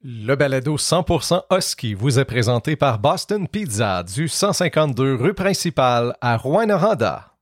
Le balado 100% Husky vous est présenté par Boston Pizza du 152 rue principale à Rouen-Noranda.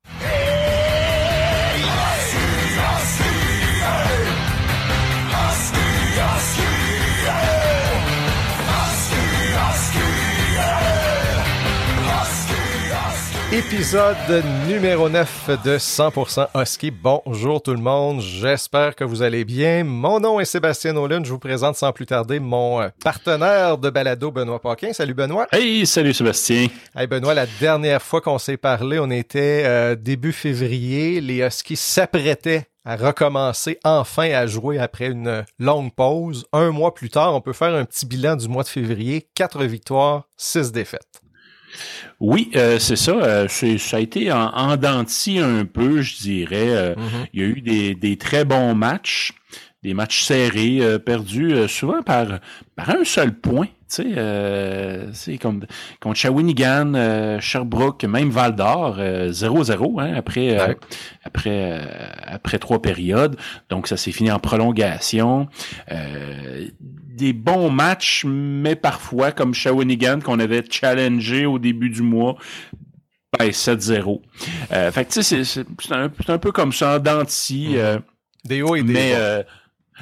Épisode numéro 9 de 100% Husky. Bonjour tout le monde, j'espère que vous allez bien. Mon nom est Sébastien Nolan, je vous présente sans plus tarder mon euh, partenaire de balado, Benoît Paquin. Salut Benoît. Hey, salut Sébastien. Hey Benoît, la dernière fois qu'on s'est parlé, on était euh, début février. Les Huskies s'apprêtaient à recommencer enfin à jouer après une longue pause. Un mois plus tard, on peut faire un petit bilan du mois de février. Quatre victoires, six défaites. Oui, euh, c'est ça. Euh, ça a été en, en un peu, je dirais. Euh, mm-hmm. Il y a eu des, des, très bons matchs, des matchs serrés, perdus souvent par, par un seul point. Tu sais, euh, c'est comme contre Shawinigan, Sherbrooke, même Val d'Or, 0-0 hein, après après après trois périodes. Donc ça s'est fini en prolongation des bons matchs, mais parfois, comme Shawinigan, qu'on avait challengé au début du mois, ben, 7-0. Euh, fait tu sais, c'est un, un, peu comme ça, en denti. Mm-hmm. Euh, des hauts et des mais, euh,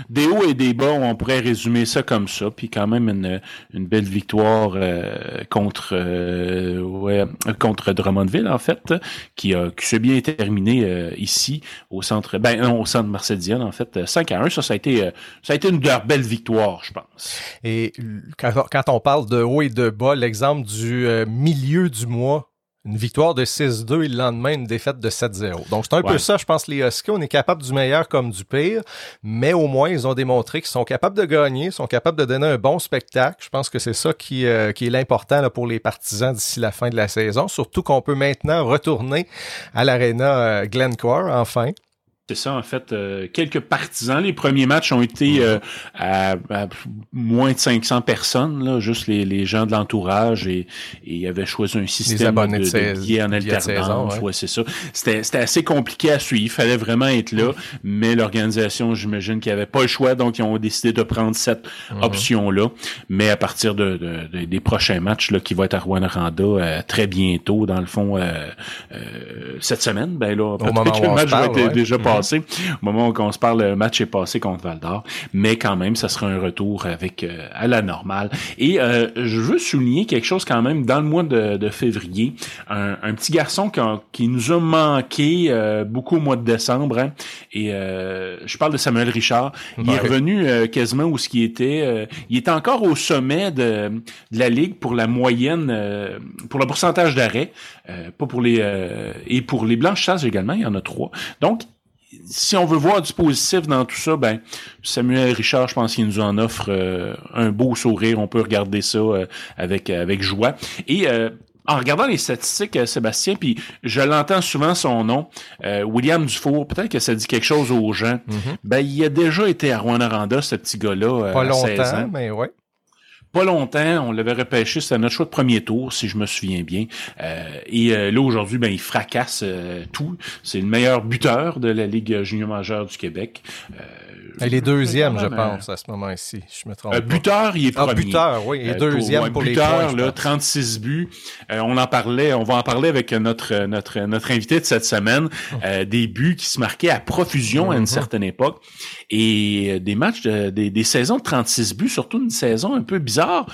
des hauts et des bas, on pourrait résumer ça comme ça, puis quand même une, une belle victoire euh, contre euh, ouais, contre Drummondville en fait, qui a qui s'est bien terminé euh, ici au centre ben au centre Marcel en fait 5 à 1, ça ça a été ça a été une belle victoire, je pense. Et quand, quand on parle de haut et de bas, l'exemple du milieu du mois une victoire de 6-2 et le lendemain une défaite de 7-0. Donc c'est un peu ça, je pense, les Huskies. On est capable du meilleur comme du pire, mais au moins ils ont démontré qu'ils sont capables de gagner, sont capables de donner un bon spectacle. Je pense que c'est ça qui, euh, qui est l'important pour les partisans d'ici la fin de la saison. Surtout qu'on peut maintenant retourner à l'aréna euh, Glencore enfin. C'est ça, en fait, euh, quelques partisans. Les premiers matchs ont été euh, à, moins de 500 personnes, là, juste les, les gens de l'entourage et, ils avaient choisi un système de, de, billets en alternance. Ouais, c'est ça. C'était, c'était assez compliqué à suivre. Il fallait vraiment être là, mais l'organisation, j'imagine qu'il avait pas le choix, donc ils ont décidé de prendre cette mhm. option-là. Mais à partir de, de, des prochains matchs là, qui vont être à Rwanda euh, très bientôt, dans le fond, cette semaine, ben là, Au moment le match va être déjà pas au moment où on se parle, le match est passé contre Val d'Or. Mais quand même, ça sera un retour avec euh, à la normale. Et euh, je veux souligner quelque chose quand même dans le mois de, février. Un, petit garçon qui, nous a manqué euh, beaucoup au mois de décembre. Hein. et je parle de Samuel Richard. Il est revenu quasiment où ce qui était. il est encore au sommet de, de, la ligue pour la moyenne, pour le pourcentage d'arrêt, pas pour les et pour les blanchages également. Il y en a trois. Donc si on veut voir du positif dans tout ça, ben Samuel Richard, je pense qu'il nous en offre euh, un beau sourire. On peut regarder ça euh, avec avec joie. Et euh, en regardant les statistiques, Sébastien, puis je l'entends souvent son nom, William Dufour, peut-être que ça dit quelque chose aux gens. Mm-hmm. Ben, il a déjà été à Rwanda, ce petit gars-là. Pas longtemps, mais ouais pas longtemps, on l'avait repêché, c'était notre choix de premier tour, si je me souviens bien. Euh, et euh, là, aujourd'hui, ben, il fracasse euh, tout. C'est le meilleur buteur de la Ligue junior majeure du Québec. Il est deuxième, je pense, à ce moment-ci. Je me trompe. buteur, il est ah, premier. Ah, buteur, oui. Il est deuxième pour, buteur, les points. Là, 36 buts. on en parlait, on va en parler avec notre notre notre invité de cette semaine. Oh. des buts qui se marquaient à profusion à une mm-hmm. certaine époque. Et des matchs, de, des, des saisons de 36 buts, surtout une saison un peu bizarre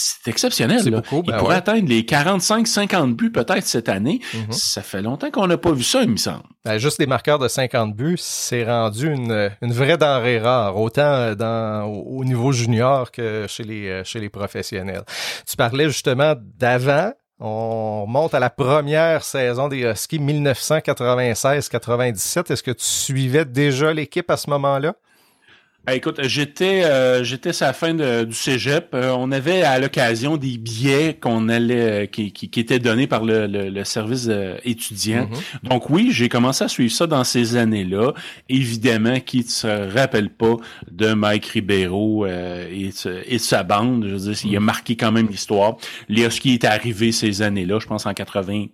c'est exceptionnel. il ben pourrait atteindre les 45-50 buts peut-être cette année. Mhm. Ça fait longtemps qu'on n'a pas vu ça, il me semble. Ben, juste des marqueurs de 50 buts, c'est rendu une, une, vraie denrée rare, autant dans, au niveau junior que chez les, euh, chez les professionnels. Tu parlais justement d'avant. On monte à la première saison des Huskies 1996-97. Est-ce que tu suivais déjà l'équipe à ce moment-là? Ah, écoute, j'étais euh, j'étais à la fin du cégep. Euh, on avait à l'occasion des billets qu'on allait euh, qui, qui, étaient donnés par le, le, service étudiant. Mm-hmm. Donc oui, j'ai commencé à suivre ça dans ces années-là. Évidemment, qui ne se rappelle pas de Mike Ribeiro et, et, sa bande. Je veux dire, il a mm-hmm. marqué quand même l'histoire. Léoski est arrivé ces années-là, je pense en 80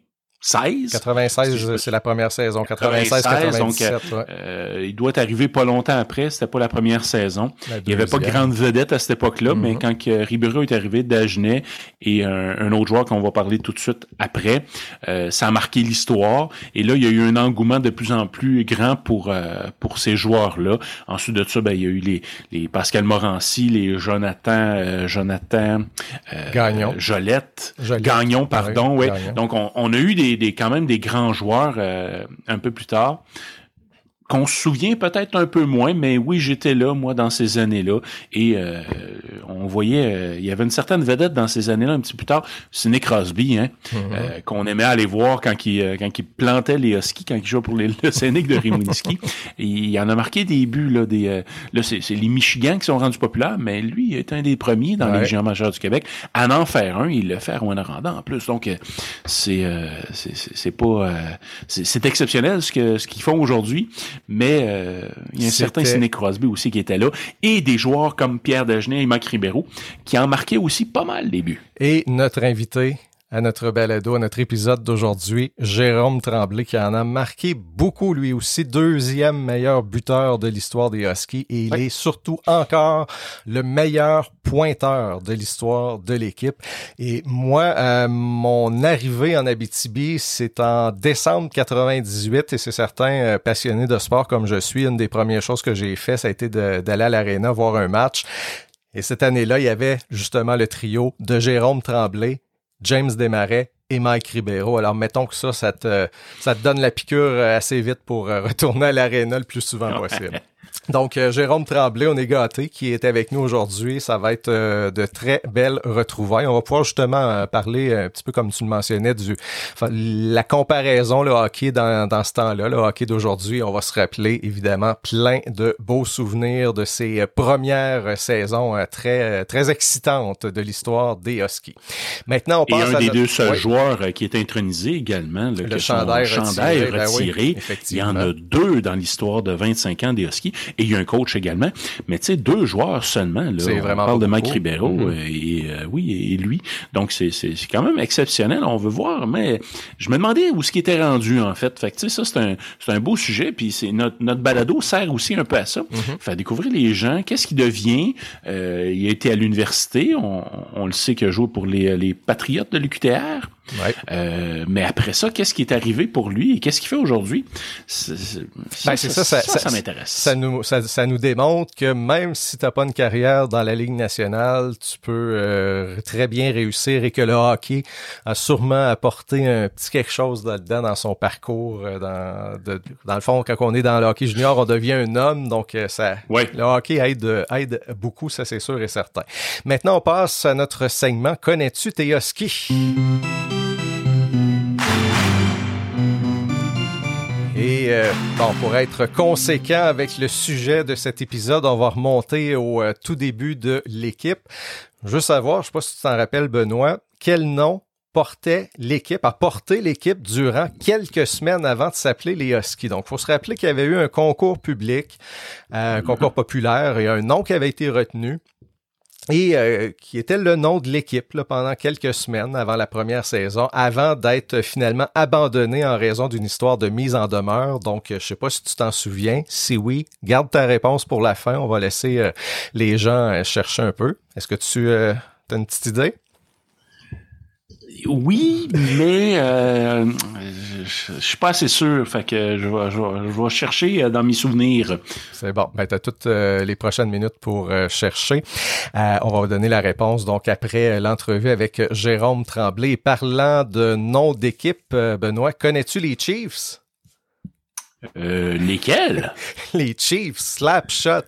96. 96, c'est la première saison. 96, 97. Donc, euh, il doit arriver pas longtemps après. C'était pas la première saison. il n'y avait pas de grande vedette à cette époque-là, mais mhm. quand Ribeiro est arrivé, Dagenet et un, autre joueur qu'on va parler tout de suite après, euh, ça a marqué l'histoire. Et là, il y a eu un engouement de plus en plus grand pour euh, pour ces joueurs-là. Ensuite de ça, ben, il y a eu les, les Pascal Morancy, les Jonathan, Jonathan Gagnon. Jolette, Gagnon, pardon. Oui, Donc, on, on a eu des des, quand même des grands joueurs euh, un peu plus tard qu'on se souvient peut-être un peu moins, mais oui, j'étais là, moi, dans ces années-là. Et euh, on voyait, euh, il y avait une certaine vedette dans ces années-là, un petit peu plus tard, c'est Nick Crosby, hein, mm-hmm. euh, qu'on aimait aller voir quand il, quand il plantait les Huskies, quand il jouait pour les, le Scénic de Rimouski. il en a marqué des buts, là, des, là c'est, les Michigan qui sont rendus populaires, mais lui il est un des premiers dans les géants majeurs du Québec à en faire un, il le fait à Rwanda en plus. Donc, c'est, c'est, c'est pas, c'est, exceptionnel ce que ce qu'ils font aujourd'hui mais euh, il y a un certain Sidney Crosby aussi qui était là, et des joueurs comme Pierre Dagenet et Marc Ribeiro, qui en marquaient aussi pas mal les buts. Et notre invité, à notre balado, à notre épisode d'aujourd'hui, Jérôme Tremblay, qui en a marqué beaucoup lui aussi, deuxième meilleur buteur de l'histoire des Huskies, et il est surtout encore le meilleur pointeur de l'histoire de l'équipe. Et moi, euh, mon arrivée en Abitibi, c'est en décembre 98, et c'est certain, euh, passionné de sport comme je suis, une des premières choses que j'ai fait, ça a été d'aller à l'aréna voir un match. Et cette année-là, il y avait justement le trio de Jérôme Tremblay, James Desmarais et Mike Ribeiro. Alors, mettons que ça, ça te, ça te donne la piqûre assez vite pour euh, retourner à l'aréna le plus souvent possible. Donc, euh, Jérôme Tremblay, on est gâté, qui est avec nous aujourd'hui. Ça va être euh, de très belles retrouvailles. On va pouvoir justement euh, parler un petit peu comme tu le mentionnais du la comparaison le hockey dans, dans ce temps-là, le hockey d'aujourd'hui. On va se rappeler évidemment plein de beaux souvenirs de ces premières saisons très très excitantes de l'histoire des Huskies. Maintenant, on passe Et un des deux seuls joueurs qui est intronisé également, le chandail retiré. Ben retiré. Il y en a deux dans l'histoire de 25 ans des Huskies et il y a un coach également. Mais tu sais, deux joueurs seulement. Là, on vraiment parle de Mike Ribeiro mm-hmm. euh, et euh, oui et lui. Donc c'est c'est quand même exceptionnel. On veut voir, mais je me demandais où ce qui était rendu en fait. Fait que tu sais, ça c'est un c'est un beau sujet. Puis c'est notre notre balado sert aussi un peu à ça. Mm-hmm. Faire découvrir les gens. Qu'est-ce qui devient. Euh, il a été à l'université. On, on le sait qu'il a joué pour les les Patriotes de l'UQTR. Ouais. Euh, mais après ça, qu'est-ce qui est arrivé pour lui et qu'est-ce qu'il fait aujourd'hui? Ben, ça, ça, ça, ça, m'intéresse. Ça nous, ça, nous démontre que même si tu n'as pas une carrière dans la Ligue nationale, tu peux euh, très bien réussir et que le hockey a sûrement apporté un petit quelque chose là-dedans dans son parcours. Euh, dans, de, dans le fond, quand on est dans le hockey junior, on devient un homme, donc ça, ouais. le hockey aide, aide beaucoup, ça c'est sûr et certain. Maintenant, on passe à notre segment Connais-tu tes Et euh, pour être conséquent avec le sujet de cet épisode, on va remonter au euh, tout début de l'équipe. Juste savoir, je sais pas si tu t'en rappelles, Benoît, quel nom portait l'équipe, a porté l'équipe durant quelques semaines avant de s'appeler les Huskies. Donc, il faut se rappeler qu'il y avait eu un concours public, euh, un concours populaire et un nom qui avait été retenu et euh, qui était le nom de l'équipe pendant quelques semaines avant la première saison, avant d'être finalement abandonné en raison d'une histoire de mise en demeure. Donc, je sais pas si tu t'en souviens. Si oui, garde ta réponse pour la fin. On va laisser euh, les gens euh, chercher un peu. Est-ce que tu as une petite idée? Oui, mais euh, je, suis pas assez sûr. Fait que je vais, je vais, chercher euh, dans mes souvenirs. C'est bon. Ben, tu as toutes euh, les prochaines minutes pour chercher. on va vous donner la réponse. Donc, après l'entrevue avec Jérôme Tremblay. Parlant de nom d'équipe, Benoît, connais-tu les Chiefs? Euh, lesquels? les Chiefs, Slapshot.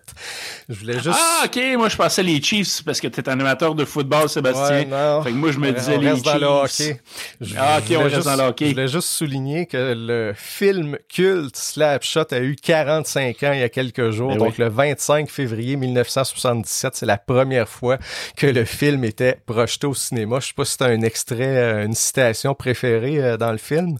Je voulais juste. Ah, ok, moi je pensais les Chiefs parce que tu es un amateur de football, Sébastien. Ouais, Fait que moi je me disais les Chiefs. Dans le hockey. ah, ok, on reste dans le hockey. Je voulais juste souligner que le film culte Slapshot a eu 45 ans il y a quelques jours. Ben donc le 25 février 1977, c'est la première fois que le film était projeté au cinéma. Je sais pas si tu as un extrait, euh, une citation préférée euh, dans le film.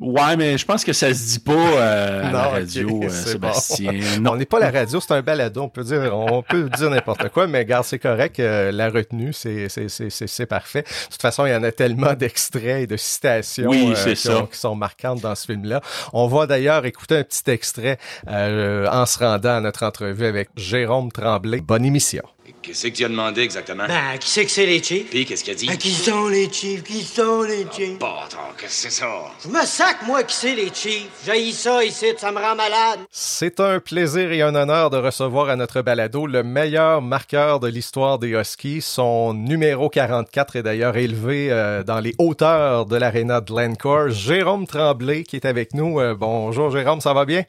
Ouais, mais je pense que ça se dit pas euh, à la radio, euh, Sébastien. Non. on n'est pas la radio, c'est un balado. On peut dire, on peut dire n'importe quoi, mais garde, c'est correct. Euh, la retenue, c'est, c'est, c'est, c'est, parfait. De toute façon, il y en a tellement d'extraits et de citations oui, qui, qui, sont marquantes dans ce film-là. On va d'ailleurs écouter un petit extrait en se rendant à notre entrevue avec Jérôme Tremblay. Bonne émission. Qu'est-ce que tu as demandé exactement? Ben, qui c'est que c'est les Chiefs? Puis, qu'est-ce qu'il a dit? Ben, qui sont les Chiefs? Qui sont les Chiefs? Bon, attends, qu'est-ce que c'est ça? Je me sac, moi, qui c'est les Chiefs. J'ai ça ici, ça me rend malade. C'est un plaisir et un honneur de recevoir à notre balado le meilleur marqueur de l'histoire des Huskies. Son numéro 44 est d'ailleurs élevé euh, dans les hauteurs de l'aréna de Lancourt. Jérôme Tremblay qui est avec nous. Euh, bonjour Jérôme, ça va bien?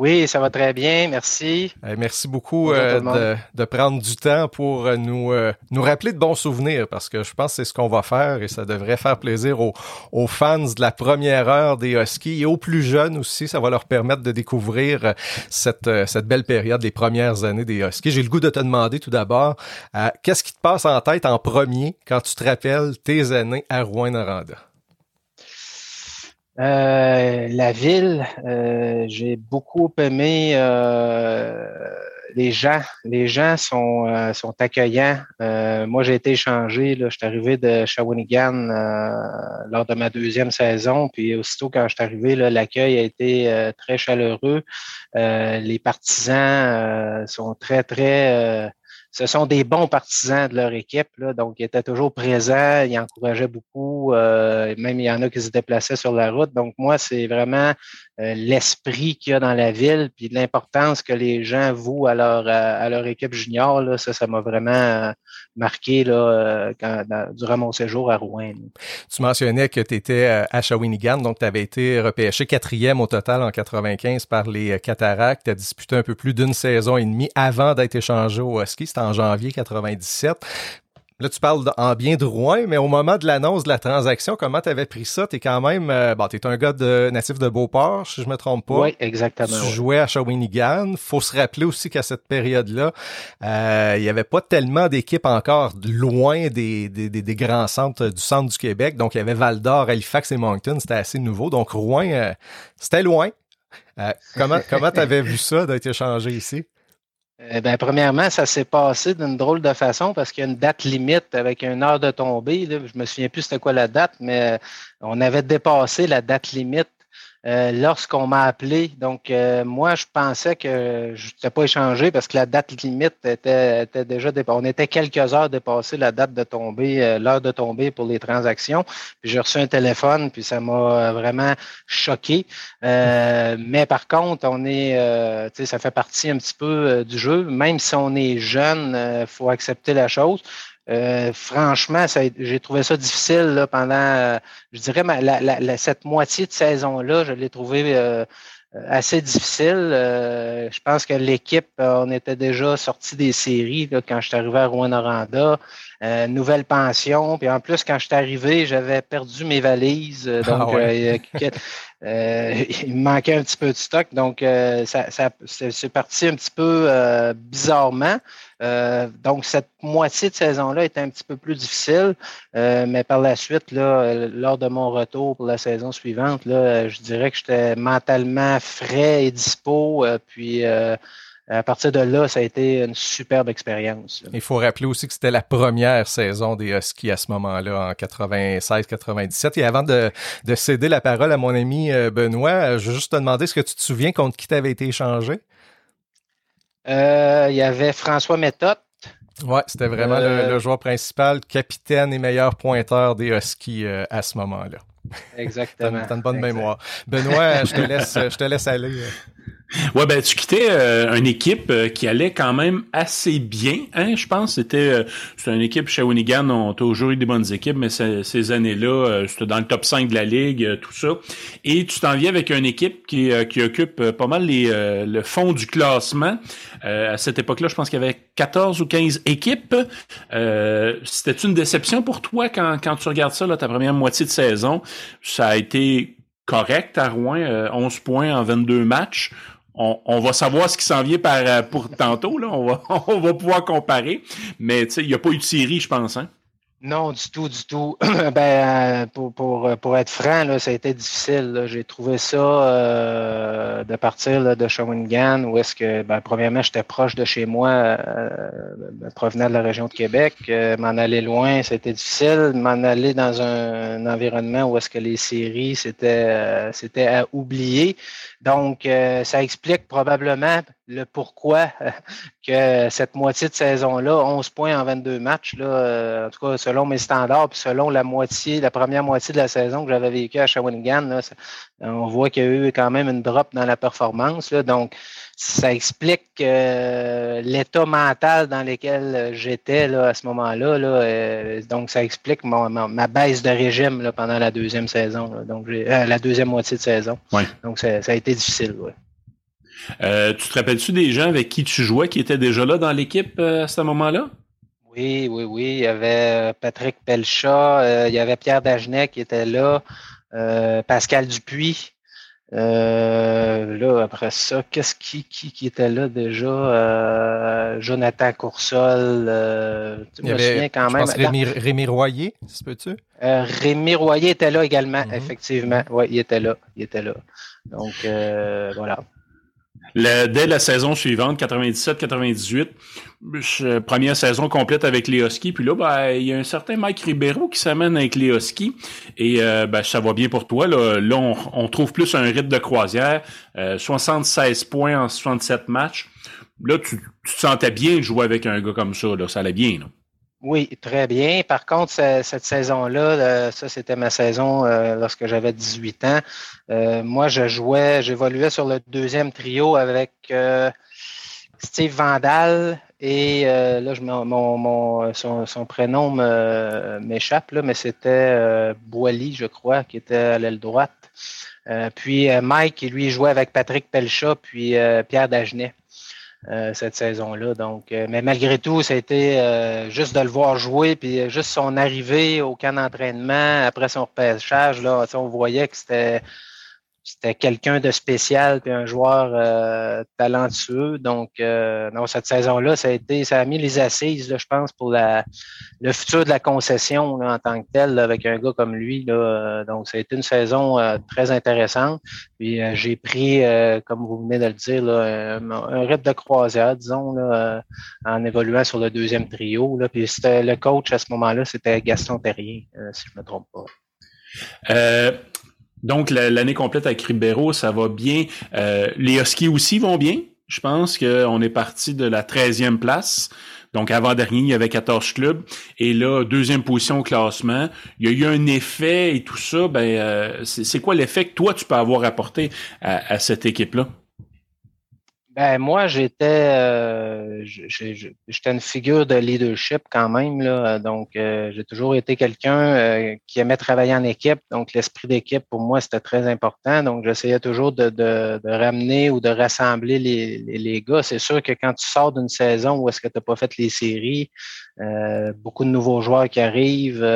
Oui, ça va très bien, merci. Merci beaucoup euh, de, prendre du temps pour euh, nous, euh, nous rappeler de bons souvenirs, parce que je pense que c'est ce qu'on va faire et ça devrait faire plaisir aux, aux, fans de la première heure des Huskies et aux plus jeunes aussi. Ça va leur permettre de découvrir cette, cette belle période, les premières années des Huskies. J'ai le goût de te demander tout d'abord, qu'est-ce qui te passe en tête en premier quand tu te rappelles tes années à Rouen-Noranda? Euh, la ville, euh, j'ai beaucoup aimé euh, les gens. Les gens sont, sont accueillants. moi, j'ai été échangé. Je suis arrivé de Shawinigan lors de ma deuxième saison. Puis aussitôt quand je suis arrivé, l'accueil a été très chaleureux. les partisans sont très, très ce sont des bons partisans de leur équipe, là, donc ils étaient toujours présents, ils encourageaient beaucoup, euh, même il y en a qui se déplaçaient sur la route. Donc moi, c'est vraiment euh, l'esprit qu'il y a dans la ville, puis l'importance que les gens vouent à leur, à, leur équipe junior. Là, ça, ça m'a vraiment euh, marqué là, durant mon séjour à Rouen. Tu mentionnais que tu étais à Shawinigan, donc tu avais été repêché quatrième au total en 95 par les Cataractes. Tu as disputé un peu plus d'une saison et demie avant d'être échangé au ski en janvier 97. Là, tu parles en bien de Rouen, mais au moment de l'annonce de la transaction, comment tu avais pris ça? Tu es quand même, euh, bon, tu es un gars de, natif de Beauport, si je me trompe pas. Oui, exactement. Tu jouais à Shawinigan. Faut se rappeler aussi qu'à cette période-là, euh, il y avait pas tellement d'équipes encore loin des, des, des, grands centres du centre du Québec. Donc, il y avait Val d'Or, Halifax et Moncton. C'était assez nouveau. Donc, Rouen, euh, c'était loin. comment comment tu avais vu ça d'être échangé ici? Eh ben, premièrement, ça s'est passé d'une drôle de façon parce qu'il y a une date limite avec une heure de tombée. Là. Je me souviens plus c'était quoi la date, mais on avait dépassé la date limite euh, lorsqu'on m'a appelé. Donc, euh, moi, je pensais que je n'étais pas échangé parce que la date limite était, était déjà dépassée. On était quelques heures dépassé la date de tomber, euh, l'heure de tomber pour les transactions. Puis j'ai reçu un téléphone, puis ça m'a vraiment choqué. mais par contre, on est, ça fait partie un petit peu du jeu. Même si on est jeune, il faut accepter la chose. Euh, franchement, j'ai trouvé ça difficile là, pendant, euh, je dirais, cette moitié de saison-là, je l'ai trouvé euh, assez difficile. je pense que l'équipe, on était déjà sorti des séries quand je suis arrivé à Rouen-Noranda. nouvelle pension. Puis en plus, quand je suis arrivé, j'avais perdu mes valises. Ah donc, il me manquait un petit peu de stock. Donc, ça, ça c'est parti un petit peu bizarrement. Euh, donc, cette moitié de saison-là était un petit peu plus difficile, euh, mais par la suite, là, lors de mon retour pour la saison suivante, là, je dirais que j'étais mentalement frais et dispo. Euh, puis, à partir de là, ça a été une superbe expérience. Il faut rappeler aussi que c'était la première saison des Huskies à ce moment-là, en 96-97. Et avant de, de, céder la parole à mon ami Benoît, je veux juste te demander, est-ce que tu te souviens contre qui tu avais été échangé? Euh, il y avait François Méthode. Ouais, c'était vraiment le, euh, joueur principal, capitaine et meilleur pointeur des Huskies euh, à ce moment-là. Exactement. T'as une bonne mémoire. Benoît, je te laisse, je te laisse aller. Ouais, ben tu quittais euh, une équipe euh, qui allait quand même assez bien, hein, je pense. C'était euh, une équipe Shawinigan, on a toujours eu des bonnes équipes, mais ces années-là, c'était dans le top 5 de la ligue, tout ça. Et tu t'en viens avec une équipe qui, qui occupe pas mal les, le fond du classement. à cette époque-là, je pense qu'il y avait 14 ou 15 équipes. C'était une déception pour toi quand, quand tu regardes ça, là, ta première moitié de saison? Ça a été correct à Rouen, 11 points en 22 matchs on, va savoir ce qui s'en vient euh, pour tantôt. Là. On, va, pouvoir comparer. Mais il n'y a pas eu de série, je pense. Hein? Non, du tout, du tout. ben, pour, pour, pour, être franc, ça a été difficile. J'ai trouvé ça euh, de partir là, de Shawinigan, où est-ce que, ben, premièrement, j'étais proche de chez moi, euh, provenant de la région de Québec. Euh, m'en aller loin, c'était difficile. M'en aller dans un, environnement où est-ce que les séries, c'était euh, c'était à oublier. Donc, euh, ça explique probablement le pourquoi que cette moitié de saison-là, 11 points en 22 matchs, là, euh, en tout cas selon mes standards, puis selon la moitié, la première moitié de la saison que j'avais vécu à Shawinigan, là, on voit qu'il y a eu quand même une drop dans la performance. Là, donc, ça explique euh, l'état mental dans lequel j'étais là, à ce moment-là. Là, donc, ça explique ma, baisse de régime là, pendant la deuxième saison, donc la deuxième moitié de saison. Donc, ça, ça a été difficile. Euh, tu te rappelles-tu des gens avec qui tu jouais qui étaient déjà là dans l'équipe euh, à ce moment-là? Oui, oui, oui. Il y avait euh, Patrick Pelchat, il y avait Pierre Dagenet qui était là, Pascal Dupuis. Là, après ça, qu'est-ce qui, qui, était là déjà? Jonathan Coursol. tu me souviens quand même. Rémi, Rémi, Royer, si peux-tu? Rémi Royer était là également, mm-hmm. effectivement. Oui, il était là. Il était là. Donc, euh, dès la saison suivante, 97-98, première saison complète avec les Huskies. Puis là, ben, il y a un certain Mike Ribeiro qui s'amène avec les Huskies. Et euh, ben, ça va bien pour toi. Là, on, trouve plus un rythme de croisière. 76 euh, points en 67 matchs. Là, tu, tu, te sentais bien de jouer avec un gars comme ça. Là. Ça allait bien. Là. Oui, très bien. Par contre, cette saison-là, euh, ça c'était ma saison euh, lorsque j'avais 18 ans. Euh, moi, je jouais, j'évoluais sur le deuxième trio avec Steve Vandal et là, je, mon, mon son, prénom m'échappe, mais c'était Boily, je crois, qui était à l'aile droite. puis Mike, lui, jouait avec Patrick Pelchat, puis Pierre Dagenet. Euh, cette saison-là. Donc, euh, mais malgré tout, ça euh, juste de le voir jouer, puis juste son arrivée au camp d'entraînement après son repêchage, là, on voyait que c'était c'était quelqu'un de spécial puis un joueur euh, talentueux. Donc, euh, non, cette saison-là, ça a mis les assises, je pense, pour le futur de la concession en tant que tel, avec un gars comme lui. Là, donc, ça a été une saison euh, très intéressante. Puis, j'ai pris, comme vous venez de le dire, un, rythme de croisière, disons, en évoluant sur le deuxième trio. Puis, c'était le coach à ce moment-là, c'était Gaston Terrier, si je me trompe pas. Donc, l'année complète avec Ribeiro, ça va bien. Euh, les Huskies aussi vont bien. Je pense qu'on est parti de la 13e place. Donc, avant-dernier, il y avait 14 clubs. Et là, deuxième position au classement. Il y a eu un effet et tout ça. Ben, euh, c'est quoi l'effet que toi, tu peux avoir apporté à cette équipe-là? Ben, moi, j'étais euh, j'étais une figure de leadership quand même. Là. Donc, euh, j'ai toujours été quelqu'un euh, qui aimait travailler en équipe. Donc, l'esprit d'équipe, pour moi, c'était très important. Donc, j'essayais toujours de, de, de, ramener ou de rassembler les, les, les gars. C'est sûr que quand tu sors d'une saison où est-ce que tu n'as pas fait les séries, beaucoup de nouveaux joueurs qui arrivent.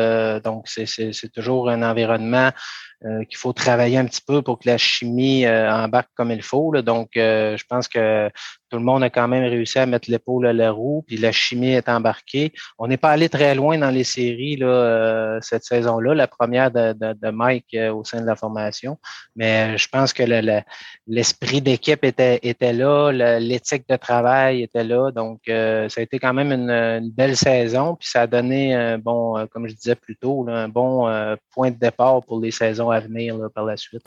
donc, c'est toujours un environnement euh, qu'il faut travailler un petit peu pour que la chimie euh, embarque comme il faut. Donc, euh, je pense que tout le monde a quand même réussi à mettre l'épaule à la roue, puis la chimie est embarquée. On n'est pas allé très loin dans les séries là, euh, cette saison-là, la première de, Mike euh, au sein de la formation. Mais je pense que l'esprit d'équipe était, là, l'éthique de travail était là. Donc, euh, ça a été quand même une, belle saison, puis ça a donné bon, comme je disais plus tôt, un bon point de départ pour les saisons à venir par la suite.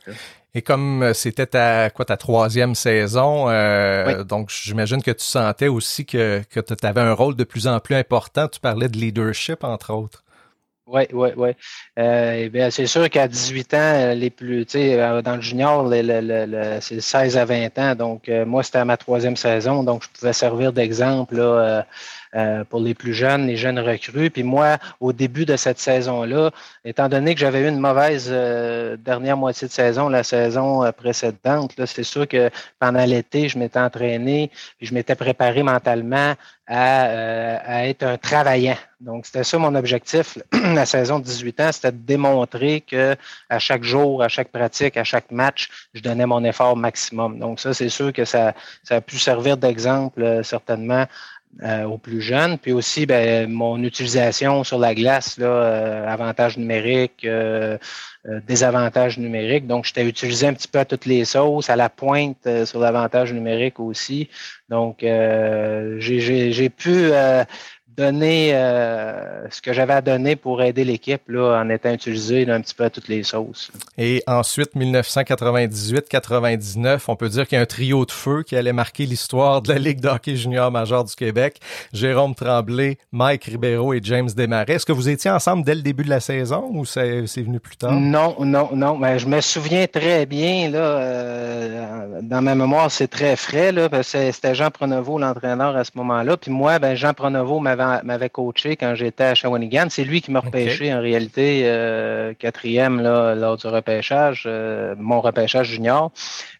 Et comme euh, c'était ta quoi ta troisième saison, euh, donc j'imagine que tu sentais aussi que, que tu avais un rôle de plus en plus important. Tu parlais de leadership, entre autres. Oui, oui, oui. Euh, c'est sûr qu'à 18 ans, les plus, tu sais, euh, dans le junior, c'est 16 à 20 ans. Donc, moi, c'était ma troisième saison, donc je pouvais servir d'exemple euh, pour les plus jeunes, les jeunes recrues. Puis moi, au début de cette saison-là, étant donné que j'avais eu une mauvaise euh, dernière moitié de saison, la saison euh, précédente, c'est sûr que pendant l'été, je m'étais entraîné, puis je m'étais préparé mentalement à, à, être un travaillant. Donc, c'était ça mon objectif. la saison de 18 ans, c'était de démontrer que à chaque jour, à chaque pratique, à chaque match, je donnais mon effort maximum. Donc, ça, c'est sûr que ça, ça a pu servir d'exemple, certainement, aux plus jeunes. Puis aussi, ben, mon utilisation sur la glace, là, avantage numérique, désavantage numérique. Donc, j'étais utilisé un petit peu à toutes les sauces, à la pointe sur l'avantage numérique aussi. Donc, j'ai pu donner euh, ce que j'avais à donner pour aider l'équipe là, en étant utilisé un petit peu à toutes les sauces. Et ensuite, 1998-99, on peut dire qu'il y a un trio de feu qui allait marquer l'histoire de la Ligue de hockey junior major du Québec. Jérôme Tremblay, Mike Ribeiro et James Desmarais. Est-ce que vous étiez ensemble dès le début de la saison ou c'est venu plus tard? Non, non, non. Mais je me souviens très bien. Là, euh, dans ma mémoire, c'est très frais. Là, c'était Jean Pronovo, l'entraîneur à ce moment-là. Puis moi, ben, Jean Pronovo m'avait m'avait coaché quand j'étais à Shawinigan. C'est lui qui m'a repêché en réalité euh, quatrième là, lors du repêchage, euh, mon repêchage junior.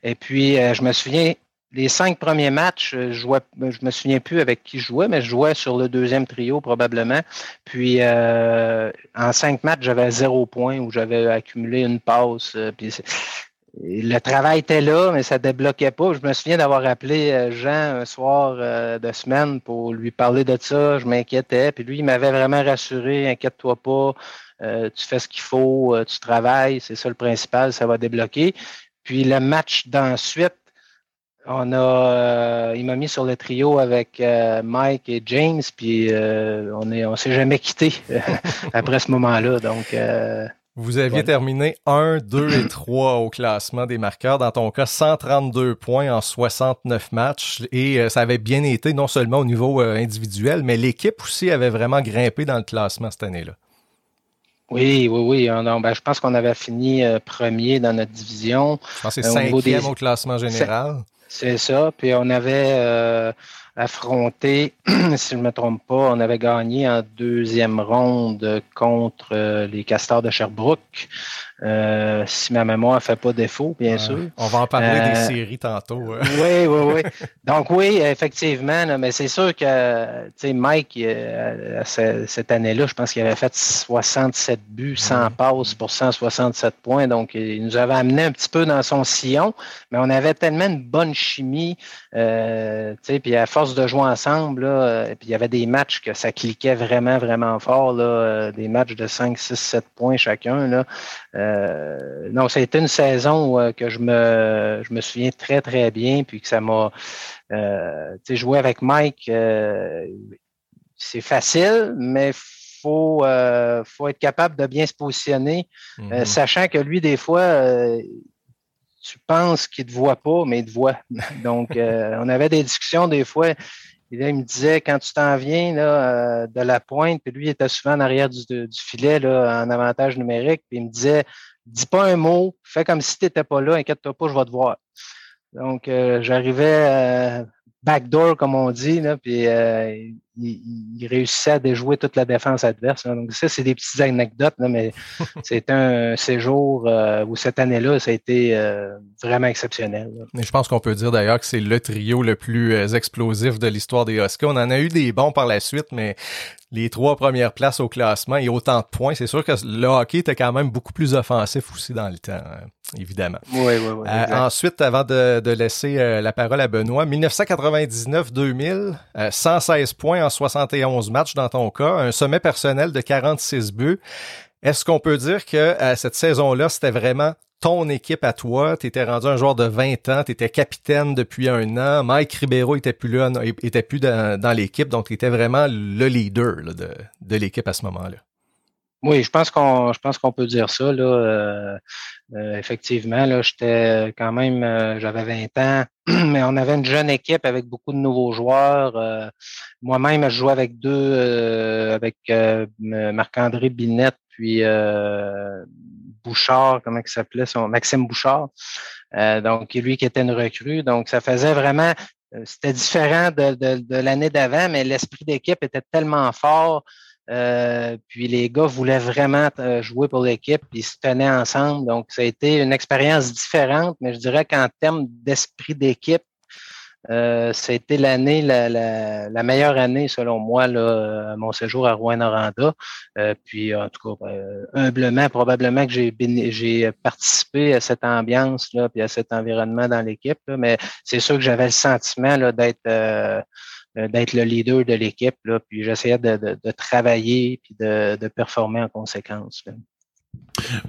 Et puis, euh, je me souviens, les cinq premiers matchs, je jouais, je me souviens plus avec qui je jouais, mais je jouais sur le deuxième trio probablement. Puis en cinq matchs, j'avais zéro point où j'avais accumulé une passe. puis le travail était là, mais ça débloquait pas. Je me souviens d'avoir appelé euh, Jean un soir euh, de semaine pour lui parler de ça. Je m'inquiétais. Puis lui, il m'avait vraiment rassuré, inquiète-toi pas, euh, tu fais ce qu'il faut, tu travailles, c'est ça le principal, ça va débloquer. Puis le match d'ensuite, on a, il m'a mis sur le trio avec Mike et James, puis on est, on s'est jamais quitté après ce moment-là. Donc vous aviez terminé 1, 2 et 3 au classement des marqueurs. Dans ton cas, 132 points en 69 matchs. Et euh, ça avait bien été non seulement au niveau euh, individuel, mais l'équipe aussi avait vraiment grimpé dans le classement cette année-là. Oui, oui, oui. Ben, je pense qu'on avait fini euh, premier dans notre division. Je pense que c'est cinquième au classement général. C'est ça. Puis on avait affronté, si je ne me trompe pas, on avait gagné en deuxième ronde contre euh, les Castors de Sherbrooke. Euh, si ma mémoire ne fait pas défaut, bien sûr. On va en parler des euh, séries tantôt. Oui, oui, oui. Donc oui, effectivement, mais c'est sûr que tu sais, Mike, cette année-là, je pense qu'il avait fait 67 buts, 100 passes pour 167 points. Donc, il nous avait amené un petit peu dans son sillon, mais on avait tellement une bonne chimie. puis à force de jouer ensemble, là, puis il y avait des matchs que ça cliquait vraiment, vraiment fort, là, des matchs de 5, 6, 7 points chacun. Là. Euh, non, ça a été une saison euh, que je me, je me souviens très, très bien, puis que ça m'a. Euh, tu sais, jouer avec Mike, c'est facile, mais faut, faut être capable de bien se positionner, mm-hmm. sachant que lui, des fois, tu penses qu'il ne te voit pas, mais il te voit. Donc, on avait des discussions des fois. Il me disait, quand tu t'en viens là, de la pointe, puis lui il était souvent en arrière du, du filet là, en avantage numérique, puis il me disait, dis pas un mot, fais comme si tu n'étais pas là, inquiète-toi pas, je vais te voir. Donc, euh, j'arrivais euh, backdoor, comme on dit, là, puis euh, il, réussissait à déjouer toute la défense adverse. Donc, ça, c'est des petites anecdotes, mais c'est un séjour où cette année-là, ça a été vraiment exceptionnel. Et je pense qu'on peut dire d'ailleurs que c'est le trio le plus explosif de l'histoire des Huskies. On en a eu des bons par la suite, mais les trois premières places au classement et autant de points, c'est sûr que le hockey était quand même beaucoup plus offensif aussi dans le temps, hein, évidemment. Oui, oui, oui. Euh, ensuite, avant de, laisser euh, la parole à Benoît, 1999-2000, 116 euh, points en 71 matchs dans ton cas, un sommet personnel de 46 buts. Est-ce qu'on peut dire que cette saison-là, c'était vraiment ton équipe à toi? Tu étais rendu un joueur de 20 ans, tu étais capitaine depuis un an. Mike Ribeiro était plus là, était plus dans, l'équipe, donc tu étais vraiment le leader de, de l'équipe à ce moment-là. Oui, je pense qu'on je pense qu'on peut dire ça. Là, euh, euh, effectivement, là, j'étais quand même, euh, j'avais 20 ans, mais on avait une jeune équipe avec beaucoup de nouveaux joueurs. Moi-même, je jouais avec deux, avec Marc-André Binette, puis Bouchard, comment il s'appelait, son Maxime Bouchard. Euh, donc, lui qui était une recrue. Donc, ça faisait vraiment, euh, c'était différent de, l'année d'avant, mais l'esprit d'équipe était tellement fort. Euh, puis les gars voulaient vraiment jouer pour l'équipe, puis ils se tenaient ensemble. Donc, ça a été une expérience différente, mais je dirais qu'en termes d'esprit d'équipe, euh, C'était l'année, la, meilleure année selon moi, là, mon séjour à Rouen-Noranda. Euh, puis en tout cas, humblement, probablement que j'ai, participé à cette ambiance là, puis à cet environnement dans l'équipe. Mais c'est sûr que j'avais le sentiment d'être euh, d'être le leader de l'équipe. Puis j'essayais de, travailler puis de, performer en conséquence.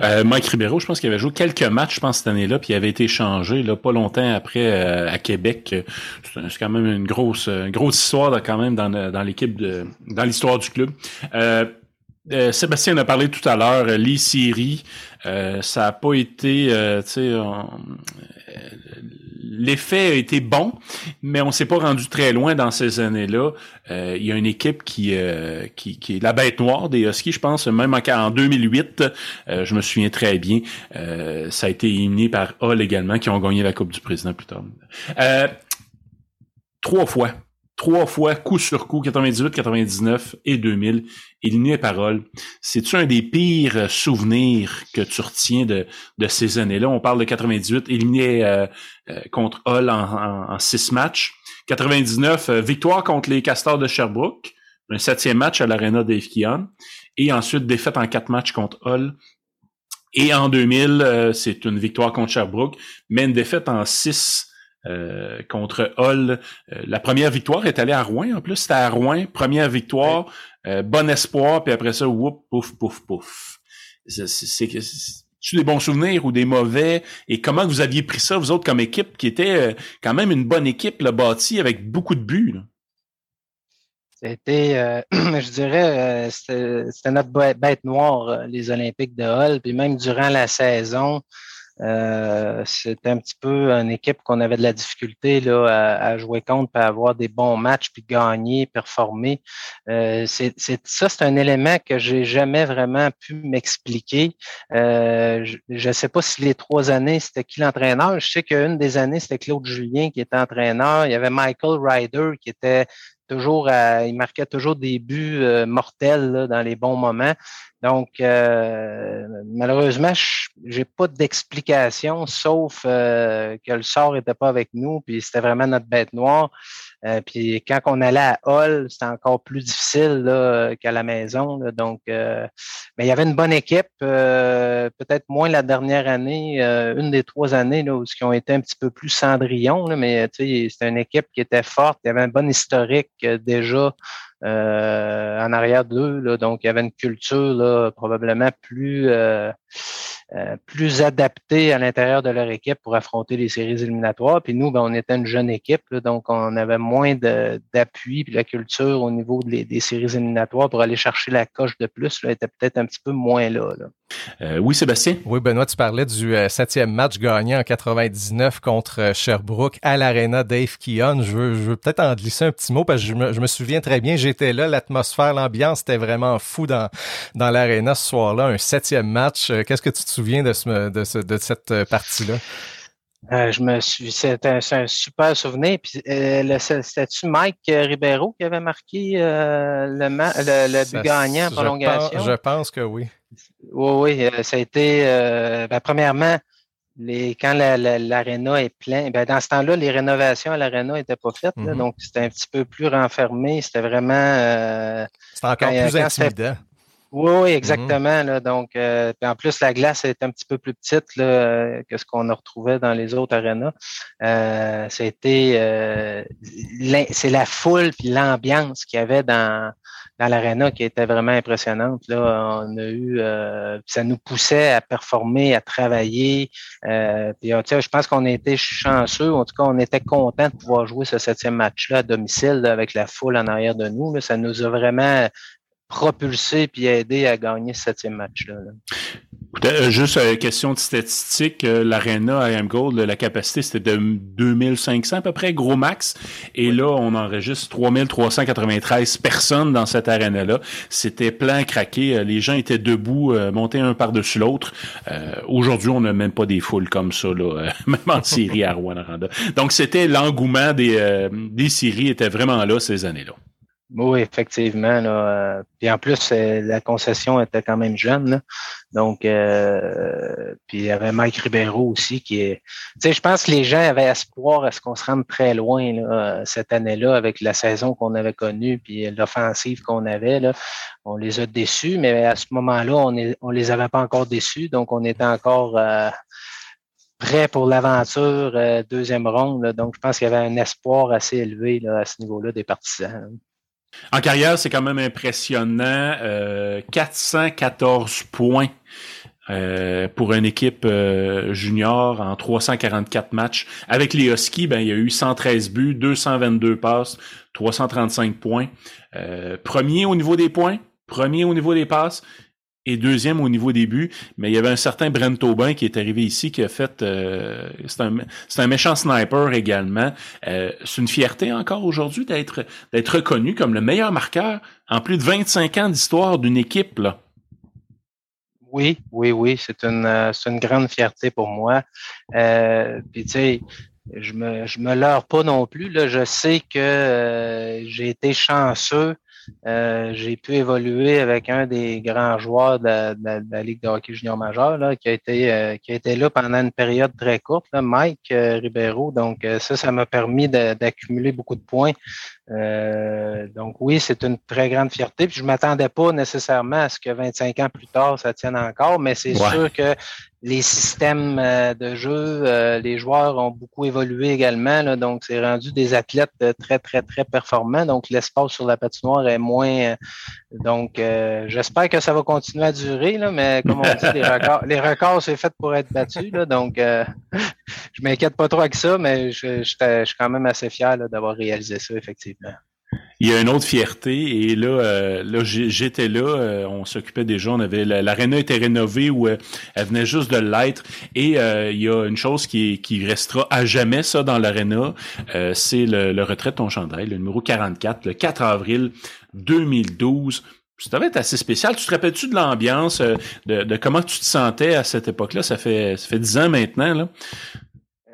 Euh, Mike Ribeiro, je pense qu'il avait joué quelques matchs, je pense, cette année-là, puis il avait été changé là, pas longtemps après euh, à Québec. C'est quand même une grosse, grosse histoire quand même dans, dans l'équipe de dans l'histoire du club. Euh, Sébastien en a parlé tout à l'heure, Lee Siri, ça n'a pas été, l'effet a été bon, mais on s'est pas rendu très loin dans ces années-là. Euh, il y a une équipe qui, euh, qui, qui, est la bête noire des Huskies, je pense, même en, 2008, euh, je me souviens très bien, ça a été éliminé par Hall également, qui ont gagné la Coupe du Président plus tard. trois fois trois fois, coup sur coup, 98, 99 et 2000, éliminé parole. C'est-tu un des pires souvenirs que tu retiens de, de ces années-là? On parle de 98, éliminé euh, euh, contre Hull en, six matchs. 99, euh, victoire contre les Castors de Sherbrooke, un septième match à l'Arena Dave et ensuite défaite en quatre matchs contre Hull. Et en 2000, c'est une victoire contre Sherbrooke, mais une défaite en six euh, contre Hull. Euh, la première victoire est allée à Rouen. En plus, c'était à Rouen. Première victoire, euh, bon espoir, puis après ça, whoop, pouf, pouf, pouf. C'est des bons souvenirs ou des mauvais? Et comment vous aviez pris ça vous autres comme équipe qui était quand même une bonne équipe là, bâtie avec beaucoup de buts C'était, je dirais, c'était notre bête noire, les Olympiques de Hull. Puis même durant la saison, euh, c'était un petit peu une équipe qu'on avait de la difficulté là, à, jouer contre, puis à avoir des bons matchs, puis gagner, performer. Euh, c'est, ça, c'est un élément que j'ai jamais vraiment pu m'expliquer. Euh, je ne sais pas si les trois années, c'était qui l'entraîneur. Je sais qu'une des années, c'était Claude Julien qui était entraîneur. Il y avait Michael Ryder qui était toujours il marquait toujours des buts mortels dans les bons moments. Donc, euh, malheureusement, j'ai pas d'explication, sauf euh, que le sort était pas avec nous, puis c'était vraiment notre bête noire. Euh, puis quand on allait à Hall, c'était encore plus difficile qu'à la maison. donc, mais il y avait une bonne équipe, peut-être moins la dernière année, une des trois années là, où qui ont été un petit peu plus cendrillon, là, mais c'était une équipe qui était forte, il y avait un bon historique déjà euh, en arrière d'eux. Donc, il y avait une culture là, probablement plus, euh, plus adaptée à l'intérieur de leur équipe pour affronter les séries éliminatoires. Puis nous, ben, on était une jeune équipe, donc on avait moins d'appui puis la culture au niveau des séries éliminatoires pour aller chercher la coche de plus là, était peut-être un petit peu moins là. là. Euh, oui, Sébastien? Oui, Benoît, tu parlais du euh, septième match gagné en 99 contre euh, Sherbrooke à l'Arena Dave Keon. Je veux, je veux peut-être en glisser un petit mot parce que je me, je me souviens très bien, j'étais là, l'atmosphère, l'ambiance était vraiment fou dans, dans l'Arena ce soir-là. Un septième match. Qu'est-ce que tu te souviens de, ce, de, ce, de cette partie-là? je me suis, c'est un, un, super souvenir. Puis, euh, c'était-tu Mike Ribeiro qui avait marqué le, le, but gagnant en prolongation? je pense que oui. Oui, oui, euh, ça a été, euh, ben, premièrement, les, quand l'aréna est plein, ben, dans ce temps-là, les rénovations à l'aréna n'étaient pas faites, mm-hmm. donc c'était un petit peu plus renfermé, c'était vraiment... Euh, c'était encore plus intimidant. Oui, oui, mm-hmm. exactement. là, donc, en plus, la glace est un petit peu plus petite là, que ce qu'on a retrouvé dans les autres arénas. C'était, c'est la foule puis l'ambiance qu'il y avait dans dans l'aréna qui était vraiment impressionnante. Là, on a eu, euh, ça nous poussait à performer, à travailler. Euh, puis, je pense qu'on était chanceux. En tout cas, on était content de pouvoir jouer ce septième match-là à domicile avec la foule en arrière de nous. Ça nous a vraiment propulsé puis aidé à gagner ce septième match-là. là euh, juste une euh, question de statistique, euh, l'Arena I Am Gold, la capacité c'était de 2500 à peu près, gros max. Et là, on enregistre 3393 personnes dans cette arena-là. C'était plein craqué. Les gens étaient debout, montés un par-dessus l'autre. Aujourd'hui, on n'a même pas des foules comme ça, là, même en Syrie à Rouen. Donc, c'était l'engouement des, des Syries était vraiment là ces années-là. Oui, effectivement. Là. Puis en plus, euh, la concession était quand même jeune. Là. Donc, euh, puis il y avait Mike Ribeiro aussi qui est. Tu sais, je pense que les gens avaient espoir à ce qu'on se rende très loin là, cette année-là avec la saison qu'on avait connue puis l'offensive qu'on avait. Là. On les a déçus, mais à ce moment-là, on les avait pas encore déçus. Donc, on était encore. Euh, prêt pour l'aventure deuxième ronde. donc, je pense qu'il y avait un espoir assez élevé à ce niveau-là des partisans. En carrière, c'est quand même impressionnant. 414 points euh, pour une équipe euh, junior en 344 matchs. Avec les Huskies, ben, il y a eu 113 buts, 222 passes, 335 points. Euh, premier au niveau des points, premier au niveau des passes et deuxième au niveau des buts. Mais il y avait un certain Brent Aubin qui est arrivé ici qui a fait... c'est un, un, méchant sniper également. c'est une fierté encore aujourd'hui d'être d'être reconnu comme le meilleur marqueur en plus de 25 ans d'histoire d'une équipe. Oui, oui, oui, c'est une, euh, une grande fierté pour moi. Euh, puis tu sais, je me, je me leurre pas non plus. Je sais que euh, j'ai été chanceux. Euh, j'ai pu évoluer avec un des grands joueurs de la, Ligue de hockey junior majeur là, qui, a été, qui a été là pendant une période très courte, là, Mike Ribeiro. Donc, ça, ça m'a permis d'accumuler beaucoup de points euh, donc oui, c'est une très grande fierté. Puis je m'attendais pas nécessairement à ce que 25 ans plus tard, ça tienne encore, mais c'est sûr que les systèmes euh, de jeu, euh, les joueurs ont beaucoup évolué également. Là, donc, c'est rendu des athlètes très, très, très performants. Donc, l'espace sur la patinoire est moins. Donc, j'espère que ça va continuer à durer, là, mais comme on dit, les records, les records, c'est fait pour être battus. Là, donc, je m'inquiète pas trop avec ça, mais je, je suis quand même assez fier d'avoir réalisé ça, effectivement. Il y a une autre fierté et là, euh, là j'étais là, euh, on s'occupait déjà, on avait l'aréna était rénovée ou euh, elle venait juste de l'être et il y a une chose qui, qui restera à jamais ça dans l'aréna, c'est le, retrait de ton chandail, le numéro 44, le 4 avril 2012. Ça devait être assez spécial. Tu te rappelles-tu de l'ambiance, de, de, comment tu te sentais à cette époque-là? Ça fait ça fait dix ans maintenant, là.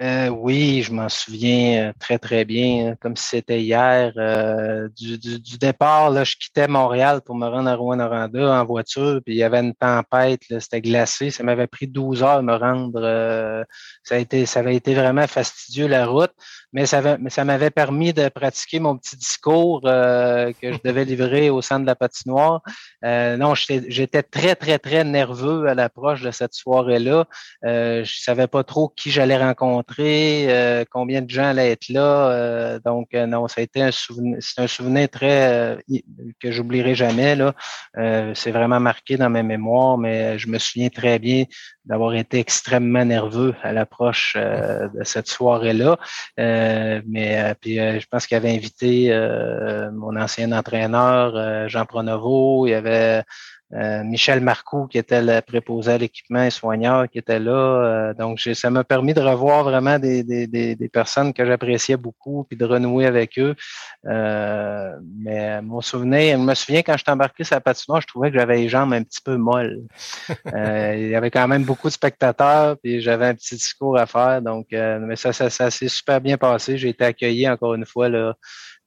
Euh, oui, je m'en souviens euh, très, très bien, hein, comme si c'était hier. Euh, du, départ, là, je quittais Montréal pour me rendre à Rouen-Noranda en voiture, puis il y avait une tempête, c'était glacé. Ça m'avait pris 12 heures de me rendre. ça, a ça avait été vraiment fastidieux, la route mais ça, ça m'avait permis de pratiquer mon petit discours euh, que je devais livrer au centre de la patinoire. Euh, non, j'étais très, très, très nerveux à l'approche de cette soirée-là. Euh, je savais pas trop qui j'allais rencontrer, euh, combien de gens allaient être là. Euh, donc, non, ça a été un souvenir, c'est un souvenir très que j'oublierai jamais. Là. c'est vraiment marqué dans mes mémoires, mais je me souviens très bien d'avoir été extrêmement nerveux à l'approche de cette soirée-là. Euh, mais euh, puis euh, je pense qu'il avait invité mon ancien entraîneur Jean Pronovo, il y avait Michel Marcoux, qui était le préposé à l'équipement et soigneur, qui était là. donc, ça m'a permis de revoir vraiment des, des, des, personnes que j'appréciais beaucoup, puis de renouer avec eux. mais mon souvenir, je me souviens quand je embarqué sur la patinoire, je trouvais que j'avais les jambes un petit peu molles. il y avait quand même beaucoup de spectateurs, puis j'avais un petit discours à faire. Donc, mais ça, ça, ça s'est super bien passé j'ai été accueilli encore une fois là,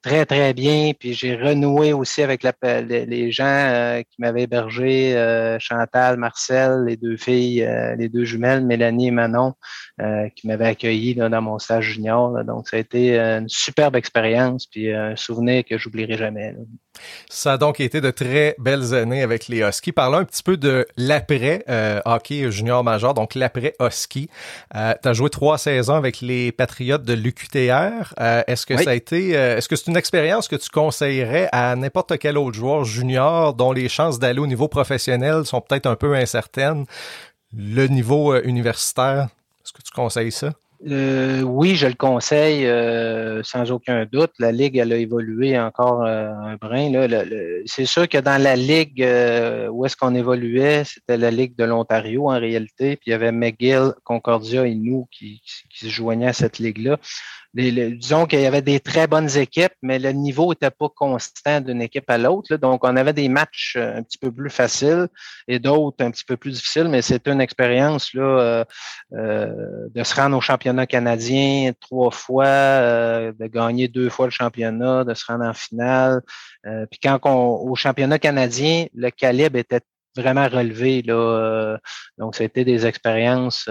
très, très bien. Puis j'ai renoué aussi avec les, gens euh, qui m'avaient hébergé, euh, Chantal, Marcel, les deux filles, euh, les deux jumelles, Mélanie et Manon, qui m'avaient accueilli dans mon stage junior. Donc, ça a été une superbe expérience, puis un souvenir que j'oublierai jamais. Ça a donc été de très belles années avec les Huskies. Parlons un petit peu de l'après hockey junior major, donc l'après Husky. tu as joué trois saisons avec les Patriotes de l'UQTR. est-ce que ça a été, est-ce que c'est une expérience que tu conseillerais à n'importe quel autre joueur junior dont les chances d'aller au niveau professionnel sont peut-être un peu incertaines? Le niveau euh, universitaire, est-ce que tu conseilles ça? Euh, oui, je le conseille euh, sans aucun doute. La Ligue, elle a évolué encore un brin. c'est sûr que dans la Ligue où est-ce qu'on évoluait, c'était la Ligue de l'Ontario en réalité. Puis il y avait McGill, Concordia et nous qui, qui se joignaient à cette Ligue-là disons qu'il y avait des très bonnes équipes, mais le niveau n'était pas constant d'une équipe à l'autre. Donc, on avait des matchs euh, un petit peu plus faciles et d'autres un petit peu plus difficiles, mais c'était une expérience là, euh, euh, de se rendre au championnat canadien trois fois, de gagner deux fois le championnat, de se rendre en finale. puis quand on, au championnat canadien, le calibre était vraiment relevé. Là, donc, c'était des expériences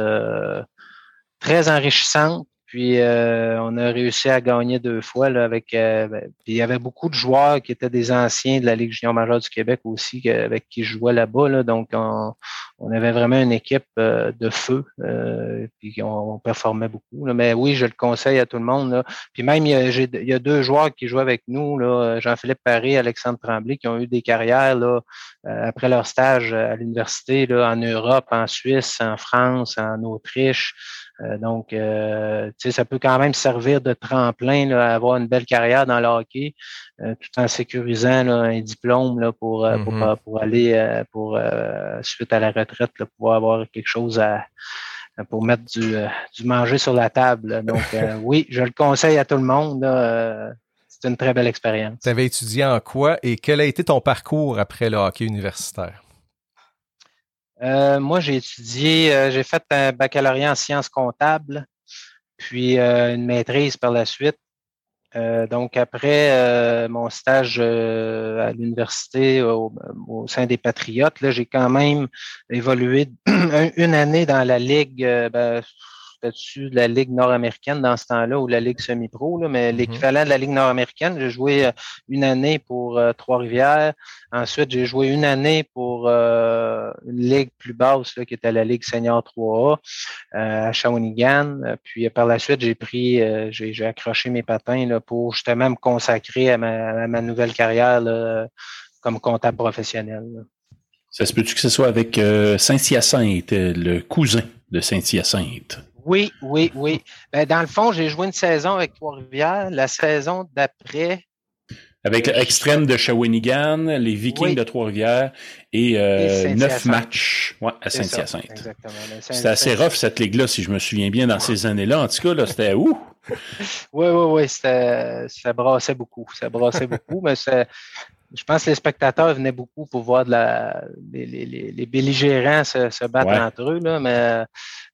très enrichissantes Puis euh, on a réussi à gagner deux fois là, avec. Euh, ben, il y avait beaucoup de joueurs qui étaient des anciens de la Ligue junior majeure du Québec aussi, avec qui je jouais là-bas. Là, donc on, on, avait vraiment une équipe euh, de feu. puis on, performait beaucoup. Là. Mais oui, je le conseille à tout le monde. Là. Puis même il y, a, il y a deux joueurs qui jouent avec nous, Jean-Philippe Paris, Alexandre Tremblay, qui ont eu des carrières là, après leur stage à l'université en Europe, en Suisse, en France, en Autriche. Euh, donc, euh, ça peut quand même servir de tremplin là, à avoir une belle carrière dans le hockey, euh, tout en sécurisant là, un diplôme là, pour, pour, mm-hmm. pour, aller pour suite à la retraite, là, pouvoir avoir quelque chose à pour mettre du, du manger sur la table. Donc, oui, je le conseille à tout le monde. c'est une très belle expérience. Tu avais étudié en quoi et quel a été ton parcours après le hockey universitaire? Euh, moi, j'ai étudié, euh, j'ai fait un baccalauréat en sciences comptables, puis euh, une maîtrise par la suite. donc, après mon stage à l'université au, sein des Patriotes, j'ai quand même évolué une année dans la Ligue. Ben, de la Ligue nord-américaine dans ce temps-là ou la Ligue semi-pro, mais mm-hmm. l'équivalent de la Ligue nord-américaine. J'ai joué euh, une année pour euh, Trois-Rivières. Ensuite, j'ai joué une année pour euh, une ligue plus basse qui était la Ligue senior 3A à Shawinigan. Puis par la suite, j'ai pris, j'ai accroché mes patins là, pour justement me consacrer à ma, nouvelle carrière comme comptable professionnel. Ça se peut-tu que ce soit avec Saint-Hyacinthe, le cousin de Saint-Hyacinthe? Oui, oui, oui. Ben, dans le fond, j'ai joué une saison avec Trois-Rivières. La saison d'après. Avec l'extrême de Shawinigan, les Vikings de Trois-Rivières et, euh, neuf matchs à Saint-Hyacinthe. C'était assez rough cette ligue-là, si je me souviens bien, dans ces années-là. En tout cas, là, c'était où? oui, oui, oui. Ça brassait beaucoup. Ça brassait beaucoup, mais je pense que les spectateurs venaient beaucoup pour voir de la, les, les, les belligérants se, battre entre eux, là, mais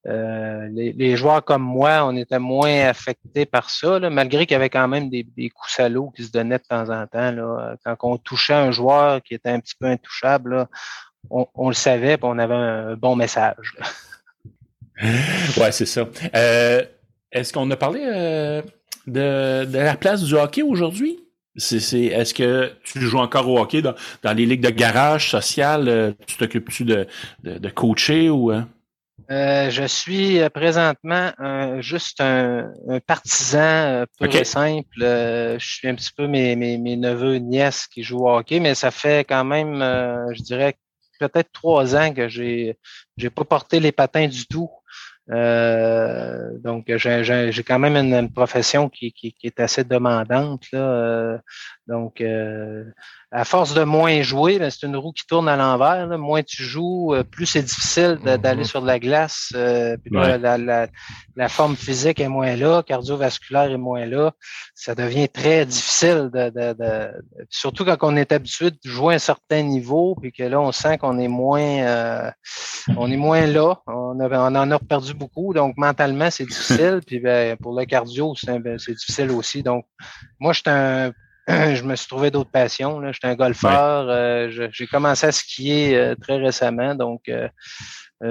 euh, les, joueurs comme moi, on était moins affectés par ça, malgré qu'il y avait quand même des, coups salauds qui se donnaient de temps en temps. Quand on touchait un joueur qui était un petit peu intouchable, on, le savait et on avait un bon message. ouais, c'est ça. Euh, est-ce qu'on a parlé euh, de, la place du hockey aujourd'hui? Est-ce que tu joues encore au hockey dans, les ligues de garage social? tu t'occupes-tu de, de, coacher ou... Hein? Euh, je suis euh, présentement juste un, partisan euh, pur et simple. je suis un petit peu mes, mes, mes neveux et nièces qui jouent au hockey, mais ça fait quand même, je dirais, peut-être trois ans que j'ai j'ai pas porté les patins du tout. donc, j'ai quand même une, profession qui, qui, qui, est assez demandante. Là, donc, euh, à force de moins jouer, ben, c'est une roue qui tourne à l'envers. Moins tu joues, euh, plus c'est difficile d'aller mhm. sur la glace. Euh, la, forme physique est moins là, cardiovasculaire est moins là. Ça devient très difficile, de, surtout quand on est habitué de jouer à un certain niveau, puis que là, on sent qu'on est moins, on est moins là. On, on, en a perdu beaucoup, donc mentalement, c'est difficile. puis ben, pour le cardio, c'est difficile aussi. Donc, moi, je suis un je me suis trouvé d'autres passions. Là. J'étais un golfeur. Euh, j'ai commencé à skier euh, très récemment. Donc, euh,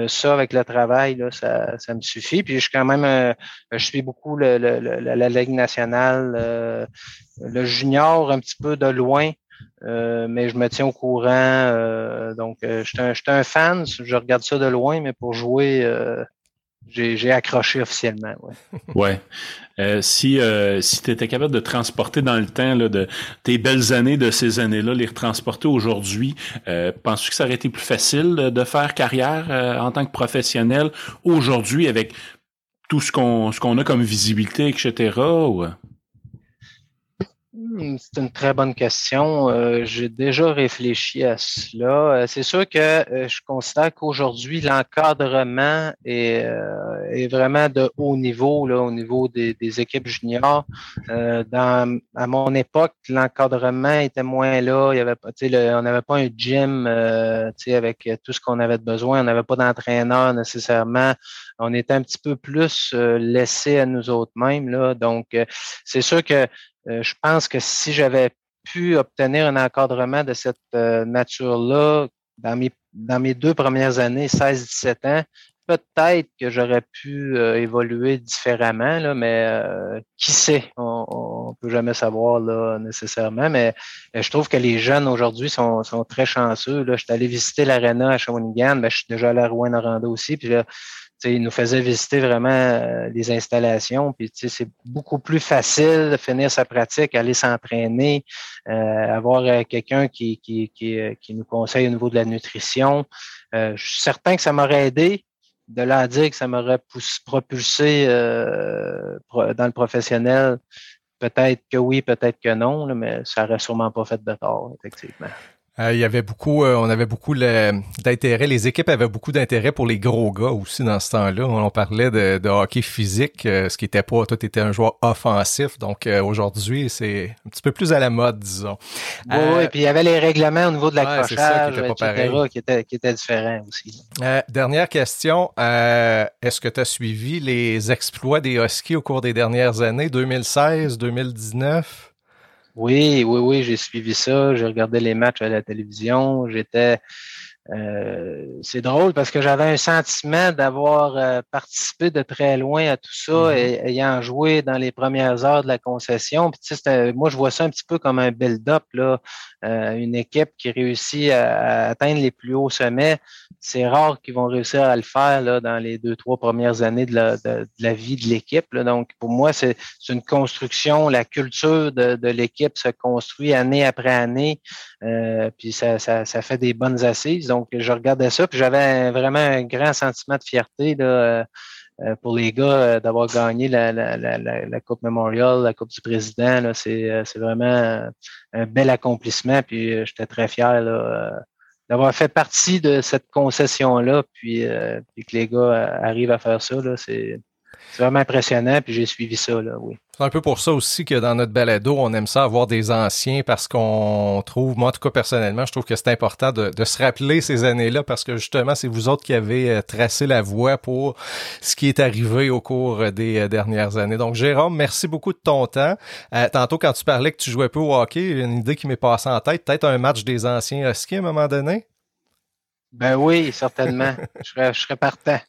ça, avec le travail, là, ça, ça me suffit. Puis, je suis quand même, je suis beaucoup le, la Ligue nationale, le junior un petit peu de loin. mais je me tiens au courant. donc, je suis un, un, fan. Je regarde ça de loin, mais pour jouer, j'ai accroché officiellement. Ouais. ouais. Euh, si euh, si tu étais capable de transporter dans le temps là, de tes belles années de ces années-là, les retransporter aujourd'hui, euh, penses-tu que ça aurait été plus facile de, faire carrière euh, en tant que professionnel aujourd'hui avec tout ce qu'on ce qu'on a comme visibilité, etc. Ou... Hmm, c'est une très bonne question. Euh, j'ai déjà réfléchi à cela. Euh, c'est sûr que euh, je constate qu'aujourd'hui, l'encadrement est, est, vraiment de haut niveau, là, au niveau des, des équipes juniors. dans, à mon époque, l'encadrement était moins là. Il y avait le, on n'avait pas un gym avec tout ce qu'on avait besoin. On n'avait pas d'entraîneur nécessairement. On était un petit peu plus laissé à nous autres mêmes. Là. Donc, c'est sûr que euh, je pense que si j'avais pu obtenir un encadrement de cette euh, nature-là dans mes, dans mes deux premières années, 16-17 ans, peut-être que j'aurais pu euh, évoluer différemment, là, mais euh, qui sait? On ne peut jamais savoir là, nécessairement, mais euh, je trouve que les jeunes aujourd'hui sont, sont, très chanceux. Là. Je suis allé visiter l'aréna à Shawinigan, ben, je suis déjà allé à Rouen-Noranda aussi, puis là, ils nous faisaient visiter vraiment les installations. Puis c'est beaucoup plus facile de finir sa pratique, aller s'entraîner, avoir quelqu'un qui, qui, qui, nous conseille au niveau de la nutrition. je suis certain que ça m'aurait aidé, de là à dire que ça m'aurait propulsé euh, dans le professionnel, peut-être que oui, peut-être que non, mais ça n'aurait sûrement pas fait de tort, effectivement. Euh, il y avait beaucoup, euh, on avait beaucoup d'intérêt. Les équipes avaient beaucoup d'intérêt pour les gros gars aussi dans ce temps-là. On, parlait de, hockey physique, euh, ce qui était pas, toi, était un joueur offensif. Donc aujourd'hui, c'est un petit peu plus à la mode, disons. Oui, oui, puis il y avait les règlements au niveau de l'accrochage, ouais, etc., qui étaient, qui étaient différents aussi. dernière question. Est-ce que tu as suivi les exploits des Huskies au cours des dernières années, 2016, 2019? Oui, oui, oui, j'ai suivi ça. J'ai regardé les matchs à la télévision. J'étais. Euh, c'est drôle parce que j'avais un sentiment d'avoir euh, participé de très loin à tout ça mm-hmm. et ayant joué dans les premières heures de la concession. Puis, tu sais, moi, je vois ça un petit peu comme un build-up, là, euh, une équipe qui réussit à, atteindre les plus hauts sommets c'est rare qu'ils vont réussir à le faire là, dans les deux, trois premières années de la, de, la vie de l'équipe. Donc, pour moi, c'est une construction. La culture de, de l'équipe se construit année après année. Euh, puis ça, ça, ça, fait des bonnes assises. Donc, je regardais ça, puis j'avais vraiment un grand sentiment de fierté là, euh, pour les gars euh, d'avoir gagné la, la, la, Coupe Memorial, la Coupe du Président. C'est vraiment un bel accomplissement. Puis j'étais très fier d'avoir fait partie de cette concession-là, puis, euh, puis, que les gars euh, arrivent à faire ça, c'est vraiment impressionnant, puis j'ai suivi ça, là, oui. C'est un peu pour ça aussi que dans notre balado, on aime ça avoir des anciens parce qu'on trouve, moi en tout cas personnellement, je trouve que c'est important de, de, se rappeler ces années-là parce que justement, c'est vous autres qui avez euh, tracé la voie pour ce qui est arrivé au cours des euh, dernières années. Donc Jérôme, merci beaucoup de ton temps. Euh, tantôt, quand tu parlais que tu jouais peu au hockey, une idée qui m'est passée en tête, peut-être un match des anciens Huskies à un moment donné? Ben oui, certainement. je, serais, je serais partant.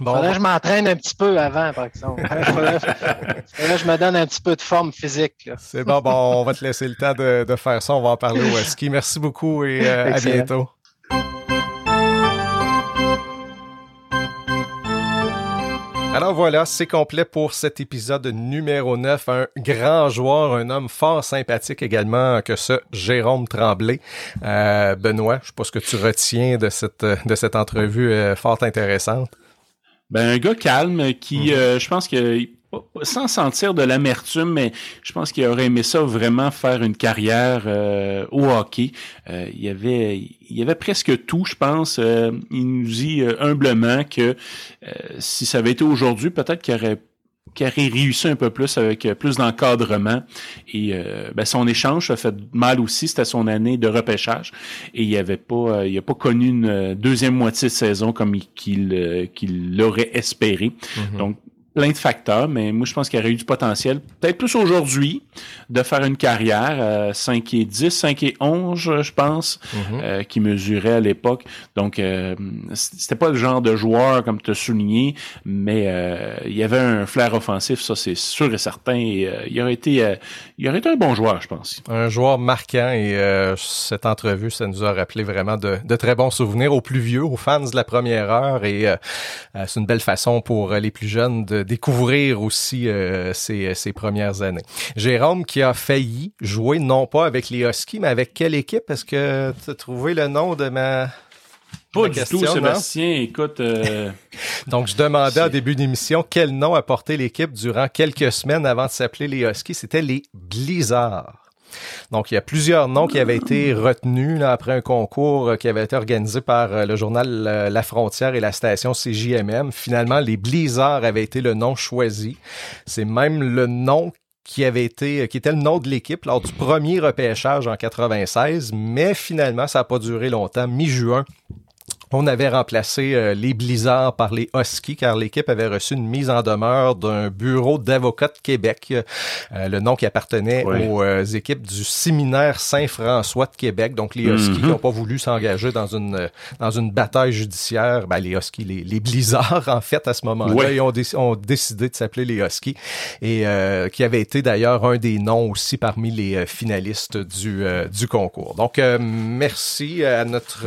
Bon, faudrait que je m'entraîne un petit peu avant, par exemple. faudrait, que je me donne un petit peu de forme physique. C'est bon, bon, on va te laisser le temps de, de, faire ça. On va en parler au ski. Merci beaucoup et euh, à bientôt. Alors voilà, c'est complet pour cet épisode numéro 9. Un grand joueur, un homme fort sympathique également que ce Jérôme Tremblay. Euh, Benoît, je sais pas ce que tu retiens de cette, de cette entrevue euh, fort intéressante. Ben, un gars calme qui, mhm. euh, je pense que sans sentir de l'amertume, mais je pense qu'il aurait aimé ça vraiment faire une carrière euh, au hockey. Euh, il y avait, il y avait presque tout, je pense. il nous dit humblement que si ça avait été aujourd'hui, peut-être qu'il aurait qui aurait réussi un peu plus avec euh, plus d'encadrement. Et euh, ben, son échange a fait mal aussi. C'était son année de repêchage. Et il avait pas, euh, il a pas connu une deuxième moitié de saison comme qu'il qu'il l'aurait espéré. Mm-hmm. Donc plein de facteurs, mais moi, je pense qu'il aurait eu du potentiel, peut-être plus aujourd'hui, de faire une carrière 5 et 10, 5 et 11, je pense, mm-hmm. euh, qui mesurait à l'époque. Donc, euh, c'était pas le genre de joueur, comme tu as souligné, mais euh, il y avait un flair offensif, ça c'est sûr et certain. Et, il, aurait été, il aurait été un bon joueur, je pense. Un joueur marquant, et cette entrevue, ça nous a rappelé vraiment de, de, très bons souvenirs aux plus vieux, aux fans de la première heure, et c'est une belle façon pour les plus jeunes de découvrir aussi euh, ses, premières années. Jérôme qui a failli jouer non pas avec les Huskies, mais avec quelle équipe? Est-ce que tu as trouvé le nom de ma... Pas du tout, Sébastien. Écoute. Euh, Donc, je demandais au début d'émission quel nom a porté l'équipe durant quelques semaines avant de s'appeler les Huskies. C'était les Blizzards. Donc, il y a plusieurs noms qui avaient été retenus après un concours euh, qui avait été organisé par euh, le journal euh, La Frontière et la station CJMM. Finalement, les Blizzards avaient été le nom choisi. C'est même le nom qui avait été, qui était le nom de l'équipe lors du premier repêchage en 96, mais finalement, ça n'a pas duré longtemps. Mi-juin, On avait remplacé euh, les Blizzards par les Huskies car l'équipe avait reçu une mise en demeure d'un bureau d'avocats de Québec, euh, le nom qui appartenait aux euh, équipes du séminaire Saint-François de Québec. Donc les Huskies qui n'ont mhm. pas voulu s'engager dans une dans une bataille judiciaire, ben, les Huskies, les, Blizzards en fait à ce moment-là, ils ont, décidé de s'appeler les Huskies et qui avait été d'ailleurs un des noms aussi parmi les finalistes du du concours. Donc merci à notre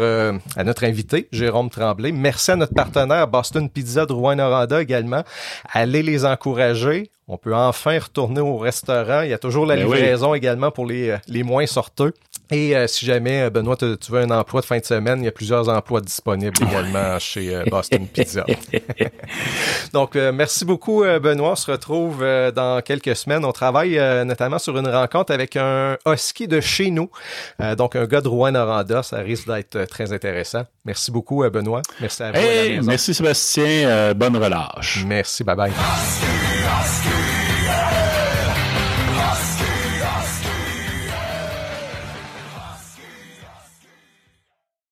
à notre invité Jérôme Tremblay. Merci à notre partenaire Boston Pizza de Rouen-Noranda également. Allez les encourager. On peut enfin retourner au restaurant. Il y a toujours la ben livraison également pour les, les moins sorteux. Et euh, si jamais, euh, Benoît, tu veux un emploi de fin de semaine, il y a plusieurs emplois disponibles également chez euh, Boston Pizza. donc, merci beaucoup, Benoît. On se retrouve dans quelques semaines. On travaille notamment sur une rencontre avec un husky de chez nous, donc un gars de Rouen-Noranda. Ça risque d'être très intéressant. Merci beaucoup, Benoît. Merci à vous. merci, Sébastien. bonne relâche. Merci. Bye-bye.